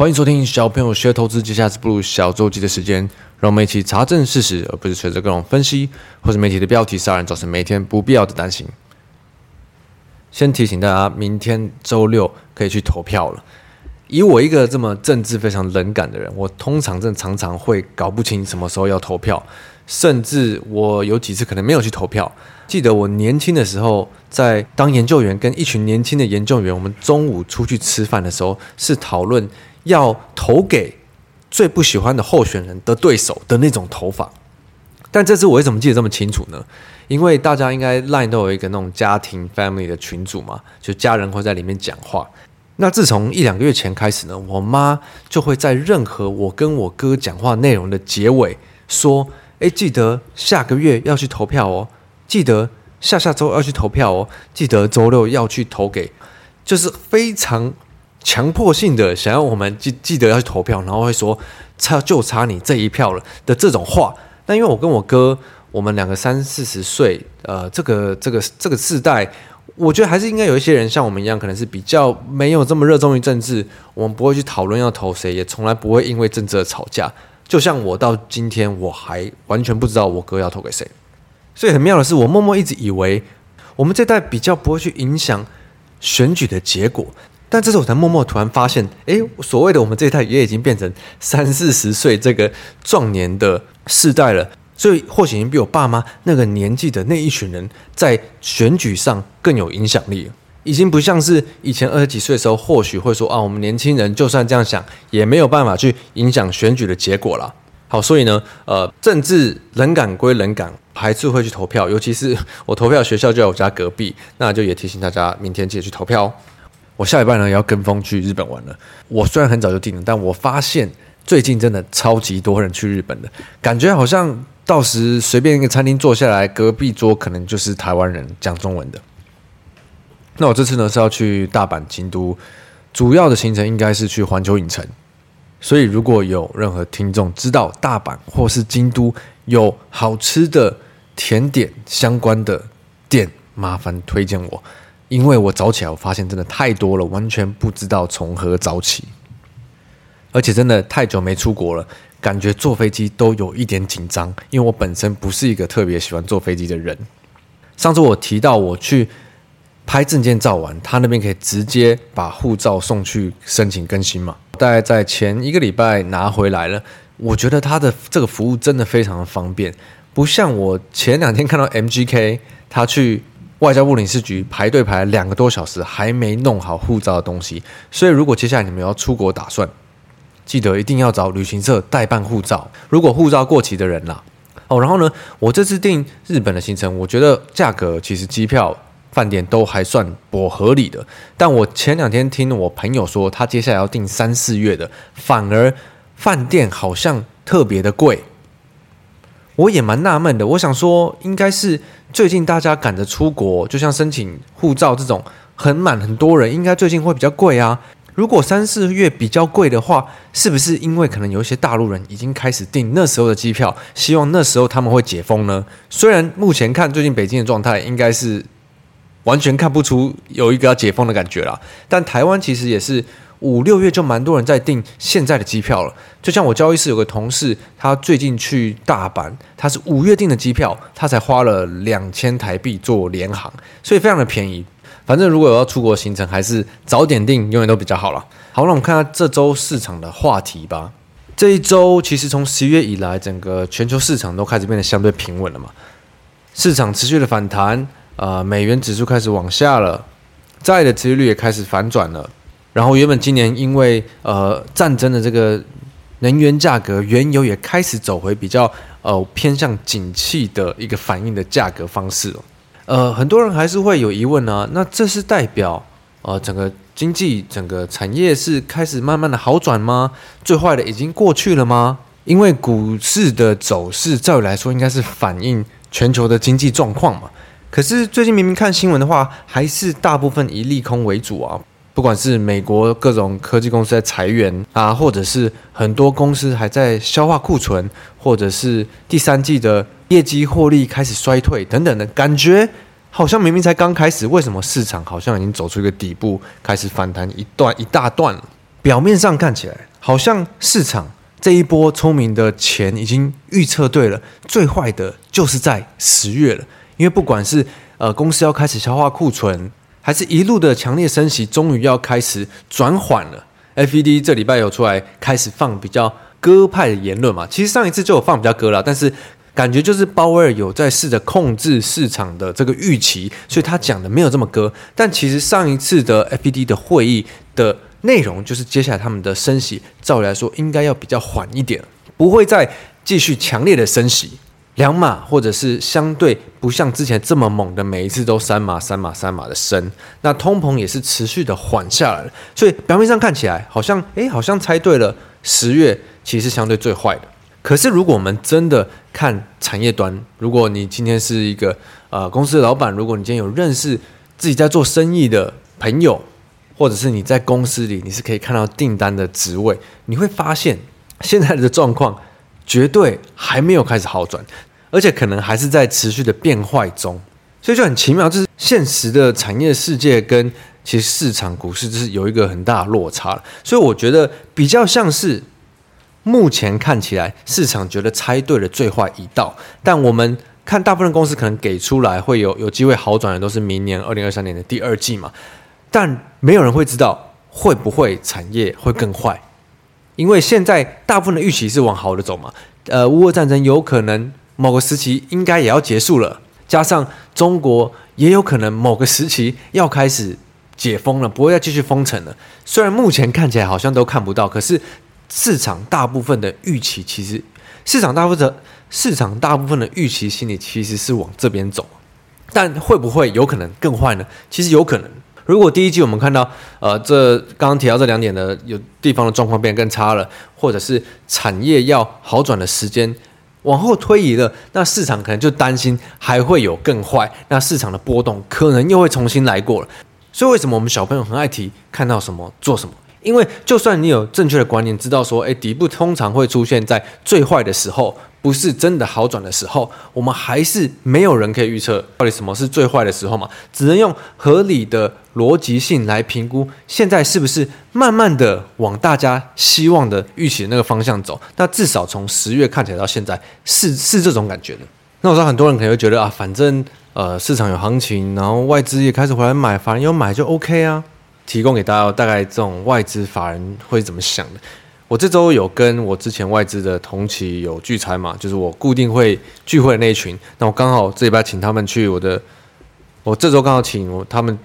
欢迎收听小朋友学投资，接下来是步入小周记的时间，让我们一起查证事实，而不是随着各种分析或者媒体的标题杀人，造成每天不必要的担心。先提醒大家，明天周六可以去投票了。以我一个这么政治非常冷感的人，我通常正常常会搞不清什么时候要投票，甚至我有几次可能没有去投票。记得我年轻的时候，在当研究员，跟一群年轻的研究员，我们中午出去吃饭的时候，是讨论要投给最不喜欢的候选人的对手的那种投法。但这次我为什么记得这么清楚呢？因为大家应该 Line 都有一个那种家庭 family 的群组嘛，就家人会在里面讲话。那自从一两个月前开始呢，我妈就会在任何我跟我哥讲话内容的结尾说：“哎，记得下个月要去投票哦。”记得下下周要去投票哦！记得周六要去投给，就是非常强迫性的想要我们记记得要去投票，然后会说差就差你这一票了的这种话。那因为我跟我哥，我们两个三四十岁，呃，这个这个这个世代，我觉得还是应该有一些人像我们一样，可能是比较没有这么热衷于政治，我们不会去讨论要投谁，也从来不会因为政治而吵架。就像我到今天，我还完全不知道我哥要投给谁。所以很妙的是，我默默一直以为我们这代比较不会去影响选举的结果，但这时候我才默默突然发现，诶，所谓的我们这一代也已经变成三四十岁这个壮年的世代了，所以或许已经比我爸妈那个年纪的那一群人在选举上更有影响力，已经不像是以前二十几岁的时候，或许会说啊，我们年轻人就算这样想，也没有办法去影响选举的结果了。好，所以呢，呃，政治冷感归冷感，还是会去投票。尤其是我投票学校就在我家隔壁，那就也提醒大家，明天记得去投票哦。我下礼拜呢也要跟风去日本玩了。我虽然很早就定了，但我发现最近真的超级多人去日本的，感觉好像到时随便一个餐厅坐下来，隔壁桌可能就是台湾人讲中文的。那我这次呢是要去大阪、京都，主要的行程应该是去环球影城。所以，如果有任何听众知道大阪或是京都有好吃的甜点相关的店，麻烦推荐我，因为我早起来我发现真的太多了，完全不知道从何早起。而且真的太久没出国了，感觉坐飞机都有一点紧张，因为我本身不是一个特别喜欢坐飞机的人。上次我提到我去拍证件照完，他那边可以直接把护照送去申请更新嘛。大概在前一个礼拜拿回来了，我觉得他的这个服务真的非常的方便，不像我前两天看到 MGK 他去外交部领事局排队排两个多小时还没弄好护照的东西。所以如果接下来你们要出国打算，记得一定要找旅行社代办护照。如果护照过期的人啦，哦，然后呢，我这次订日本的行程，我觉得价格其实机票。饭店都还算不合理的，但我前两天听我朋友说，他接下来要订三四月的，反而饭店好像特别的贵，我也蛮纳闷的。我想说，应该是最近大家赶着出国，就像申请护照这种很满很多人，应该最近会比较贵啊。如果三四月比较贵的话，是不是因为可能有一些大陆人已经开始订那时候的机票，希望那时候他们会解封呢？虽然目前看最近北京的状态，应该是。完全看不出有一个要解封的感觉啦，但台湾其实也是五六月就蛮多人在订现在的机票了。就像我交易室有个同事，他最近去大阪，他是五月订的机票，他才花了两千台币做联航，所以非常的便宜。反正如果有要出国行程，还是早点订，永远都比较好了。好，那我们看下这周市场的话题吧。这一周其实从十月以来，整个全球市场都开始变得相对平稳了嘛，市场持续的反弹。呃，美元指数开始往下了，债的殖利率也开始反转了。然后，原本今年因为呃战争的这个能源价格，原油也开始走回比较呃偏向景气的一个反应的价格方式。呃，很多人还是会有疑问呢、那这是代表呃整个经济、整个产业是开始慢慢的好转吗？最坏的已经过去了吗？因为股市的走势，照理来说应该是反映全球的经济状况嘛。可是最近明明看新闻的话，还是大部分以利空为主啊。不管是美国各种科技公司在裁员啊，或者是很多公司还在消化库存，或者是第三季的业绩获利开始衰退等等的感觉，好像明明才刚开始，为什么市场好像已经走出一个底部，开始反弹一段一大段了？表面上看起来好像市场这一波聪明的钱已经预测对了，最坏的就是在十月了。因为不管是呃公司要开始消化库存，还是一路的强烈升息，终于要开始转缓了。FED 这礼拜有出来开始放比较鸽派的言论嘛？其实上一次就有放比较鸽了，但是感觉就是鲍威尔有在试着控制市场的这个预期，所以他讲的没有这么鸽。但其实上一次的 FED 的会议的内容，就是接下来他们的升息，照理来说应该要比较缓一点，不会再继续强烈的升息。两码，或者是相对不像之前这么猛的，每一次都三码、三码、三码的升，那通膨也是持续的缓下来了。所以表面上看起来好像，哎，好像猜对了，十月其实相对最坏的。可是如果我们真的看产业端，如果你今天是一个呃公司的老板，如果你今天有认识自己在做生意的朋友，或者是你在公司里你是可以看到订单的职位，你会发现现在的状况绝对还没有开始好转。而且可能还是在持续的变坏中，所以就很奇妙，就是现实的产业世界跟其实市场股市就是有一个很大的落差。所以我觉得比较像是目前看起来市场觉得猜对了最坏一道，但我们看大部分公司可能给出来会有有机会好转的都是明年二零二三年的第二季嘛，但没有人会知道会不会产业会更坏，因为现在大部分的预期是往好的走嘛，呃，乌俄战争有可能。某个时期应该也要结束了，加上中国也有可能某个时期要开始解封了，不会再继续封城了。虽然目前看起来好像都看不到，可是市场大部分的预期其实，市场大部分市场大部分的预期心理其实是往这边走，但会不会有可能更坏呢？其实有可能。如果第一季我们看到，呃，这刚刚提到这两点的有地方的状况变更差了，或者是产业要好转的时间。往后推移了，那市场可能就担心还会有更坏，那市场的波动可能又会重新来过了。所以为什么我们小朋友很爱提看到什么做什么？因为就算你有正确的观念，知道说，诶，底部通常会出现在最坏的时候。不是真的好转的时候，我们还是没有人可以预测到底什么是最坏的时候嘛？只能用合理的逻辑性来评估，现在是不是慢慢的往大家希望的预期的那个方向走？那至少从十月看起来到现在是是这种感觉的。那我知道很多人可能会觉得啊，反正呃市场有行情，然后外资也开始回来买，反正有买就 OK 啊。提供给大家大概这种外资法人会怎么想的？我这周有跟我之前外资的同期有聚餐嘛，就是我固定会聚会的那一群。那我刚好这礼拜请他们去我的，我这周刚好请我他们，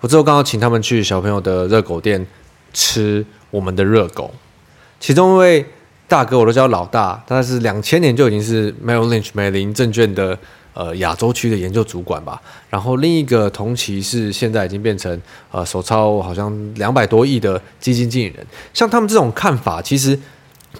我之后刚好请他们去小朋友的热狗店吃我们的热狗。其中一位大哥我都叫老大，他是两千年就已经是 Merrill Lynch 美林证券的。呃，亚洲区的研究主管吧，然后另一个同期是现在已经变成呃手操好像两百多亿的基金经理人，像他们这种看法，其实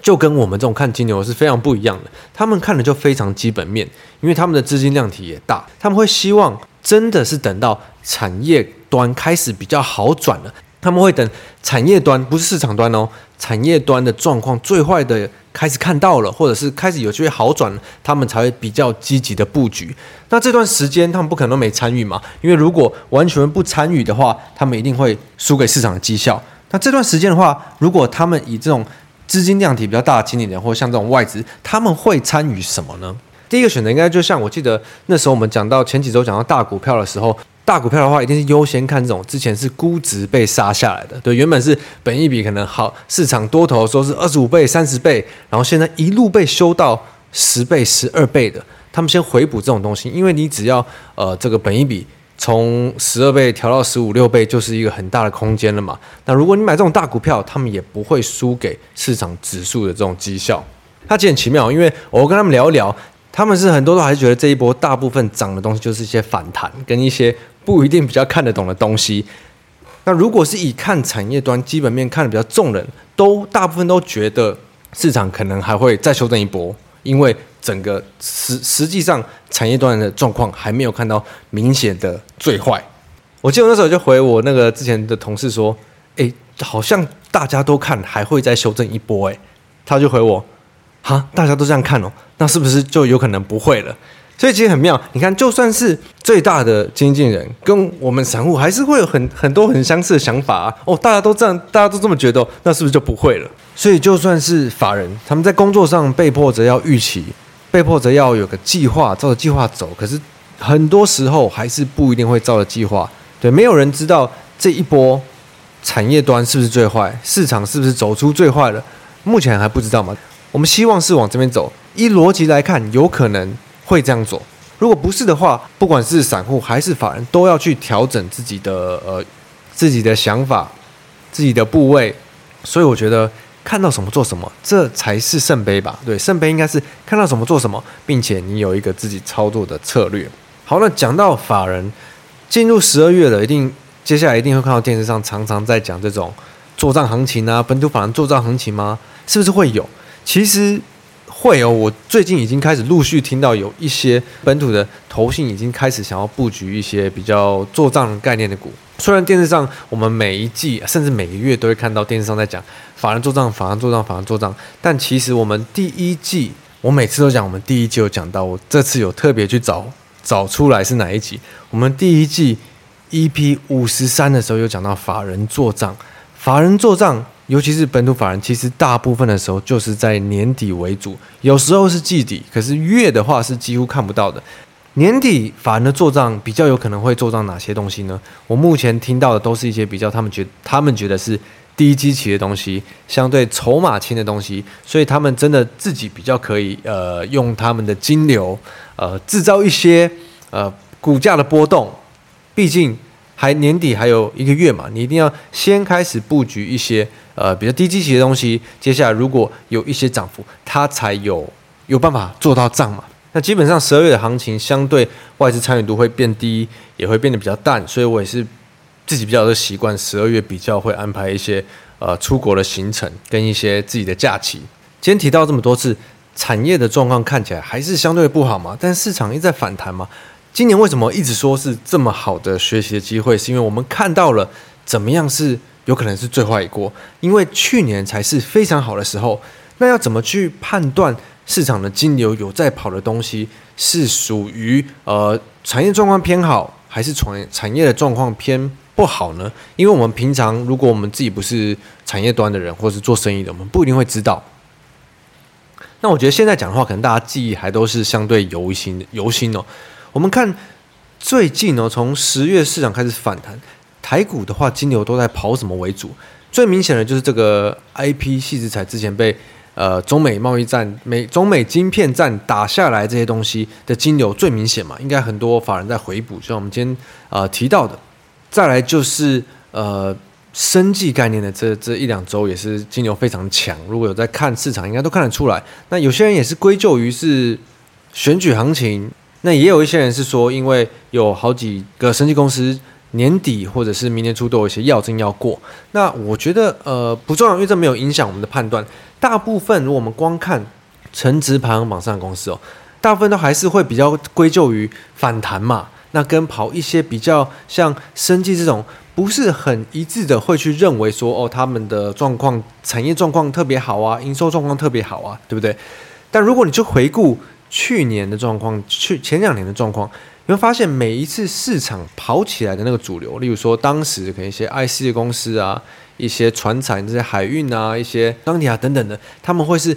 就跟我们这种看金牛是非常不一样的。他们看的就非常基本面，因为他们的资金量体也大，他们会希望真的是等到产业端开始比较好转了，他们会等产业端不是市场端哦，产业端的状况最坏的。开始看到了，或者是开始有机会好转，他们才会比较积极的布局。那这段时间他们不可能没参与嘛？因为如果完全不参与的话，他们一定会输给市场的绩效。那这段时间的话，如果他们以这种资金量体比较大的经理人，或像这种外资，他们会参与什么呢？第一个选择应该就像我记得那时候我们讲到前几周讲到大股票的时候。大股票的话，一定是优先看这种之前是估值被杀下来的。对，原本是本一比可能好，市场多头说是二十五倍、三十倍，然后现在一路被修到十倍、十二倍的，他们先回补这种东西，因为你只要呃这个本一比从十二倍调到十五六倍，就是一个很大的空间了嘛。那如果你买这种大股票，他们也不会输给市场指数的这种绩效。它其实很奇妙，因为我跟他们聊一聊，他们是很多都还是觉得这一波大部分涨的东西就是一些反弹跟一些。不一定比较看得懂的东西。那如果是以看产业端基本面看得比较重人，都大部分都觉得市场可能还会再修正一波，因为整个实实际上产业端的状况还没有看到明显的最坏。我记得那时候就回我那个之前的同事说：“诶，好像大家都看还会再修正一波。”诶，他就回我：“哈，大家都这样看哦，那是不是就有可能不会了？”所以其实很妙。你看，就算是最大的经纪人，跟我们散户还是会有很很多很相似的想法啊。哦，大家都这样，大家都这么觉得，那是不是就不会了？所以就算是法人，他们在工作上被迫着要预期，被迫着要有个计划，照着计划走。可是很多时候还是不一定会照着计划。对，没有人知道这一波产业端是不是最坏，市场是不是走出最坏了。目前还不知道嘛？我们希望是往这边走。依逻辑来看，有可能会这样做。如果不是的话，不管是散户还是法人，都要去调整自己的呃自己的想法、自己的部位。所以我觉得看到什么做什么，这才是圣杯吧？对，圣杯应该是看到什么做什么，并且你有一个自己操作的策略。好，那讲到法人进入十二月了，一定接下来一定会看到电视上常常在讲这种做账行情啊，本土法人做账行情吗？是不是会有？其实会哦。我最近已经开始陆续听到有一些本土的投信已经开始想要布局一些比较做账概念的股。虽然电视上我们每一季甚至每个月都会看到电视上在讲法人做账、法人做账、法人做账，但其实我们第一季，我每次都讲，我们第一季有讲到，我这次有特别去找找出来是哪一集。我们第一季 EP 五十三的时候有讲到法人做账，法人做账。尤其是本土法人，其实大部分的时候就是在年底为主，有时候是季底，可是月的话是几乎看不到的。年底法人的做账比较有可能会做账哪些东西呢？我目前听到的都是一些比较他们觉他们觉得是低基期的东西，相对筹码轻的东西，所以他们真的自己比较可以呃用他们的金流呃制造一些呃股价的波动，毕竟。还年底还有一个月嘛，你一定要先开始布局一些呃比较低基期的东西。接下来如果有一些涨幅，它才有有办法做到账嘛。那基本上十二月的行情相对外资参与度会变低，也会变得比较淡，所以我也是自己比较的习惯，十二月比较会安排一些呃出国的行程跟一些自己的假期。今天提到这么多次，产业的状况看起来还是相对不好嘛，但市场一直在反弹嘛。今年为什么一直说是这么好的学习的机会？是因为我们看到了怎么样是有可能是最坏一锅，因为去年才是非常好的时候。那要怎么去判断市场的金流有在跑的东西是属于呃产业状况偏好，还是产产业的状况偏不好呢？因为我们平常如果我们自己不是产业端的人，或是做生意的，我们不一定会知道。那我觉得现在讲的话，可能大家记忆还都是相对犹新的犹新哦。我们看最近呢，从十月市场开始反弹，台股的话，金牛都在跑什么为主？最明显的就是这个 IP 矽智财之前被呃中美贸易战、美中美晶片战打下来这些东西的金牛最明显嘛，应该很多法人在回补，像我们今天呃提到的。再来就是呃生技概念的这这一两周也是金牛非常强，如果有在看市场，应该都看得出来。那有些人也是归咎于是选举行情。那也有一些人是说，因为有好几个生技公司年底或者是明年初都有一些要证要过。那我觉得呃不重要，因为这没有影响我们的判断。大部分如果我们光看成值排行榜上的公司哦，大部分都还是会比较归咎于反弹嘛。那跟跑一些比较像生技这种不是很一致的，会去认为说哦他们的状况产业状况特别好啊，营收状况特别好啊，对不对？但如果你去回顾。去年的状况，去前两年的状况，你会发现每一次市场跑起来的那个主流，例如说当时可能一些 IC 的公司啊，一些船产这些海运啊，一些钢铁啊等等的，他们会是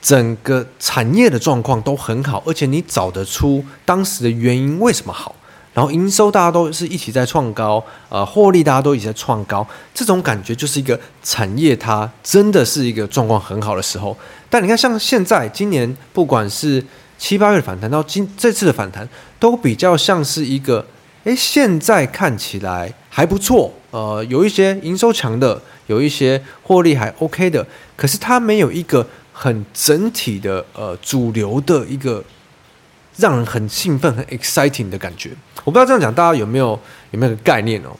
整个产业的状况都很好，而且你找得出当时的原因为什么好，然后营收大家都是一起在创高，呃，获利大家都一起在创高，这种感觉就是一个产业它真的是一个状况很好的时候。但你看，像现在今年不管是七八月反弹到今这次的反弹，都比较像是一个，诶，现在看起来还不错，呃，有一些营收强的，有一些获利还 OK 的，可是它没有一个很整体的呃主流的一个让人很兴奋、很 exciting 的感觉。我不知道这样讲大家有没有有没有个概念哦？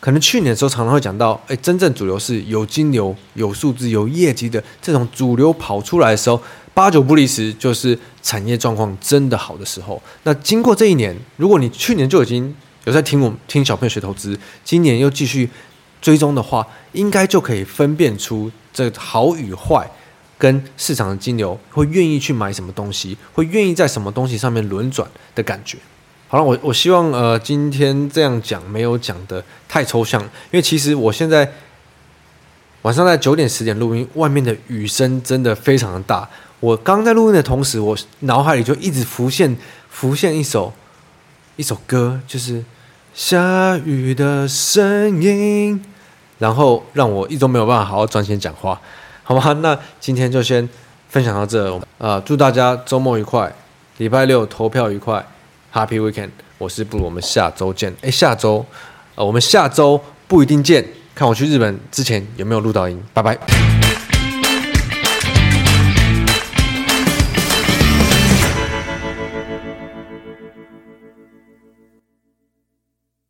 可能去年的时候常常会讲到，诶，真正主流是有金流、有数字、有业绩的这种主流跑出来的时候。八九不离十，就是产业状况真的好的时候。那经过这一年，如果你去年就已经有在听我们听小朋友学投资，今年又继续追踪的话，应该就可以分辨出这好与坏。跟市场的金流会愿意去买什么东西，会愿意在什么东西上面轮转的感觉。好了，我我希望呃今天这样讲没有讲得太抽象，因为其实我现在晚上在九点十点录音，外面的雨声真的非常的大。我刚在录音的同时，我脑海里就一直浮现浮现一首一首歌，就是下雨的声音，然后让我一直没有办法好好专心讲话。好吧，那今天就先分享到这。呃，祝大家周末愉快，礼拜六投票愉快，Happy Weekend！我是布鲁，我们下周见。诶，下周，呃，我们下周不一定见，看我去日本之前有没有录到音。拜拜。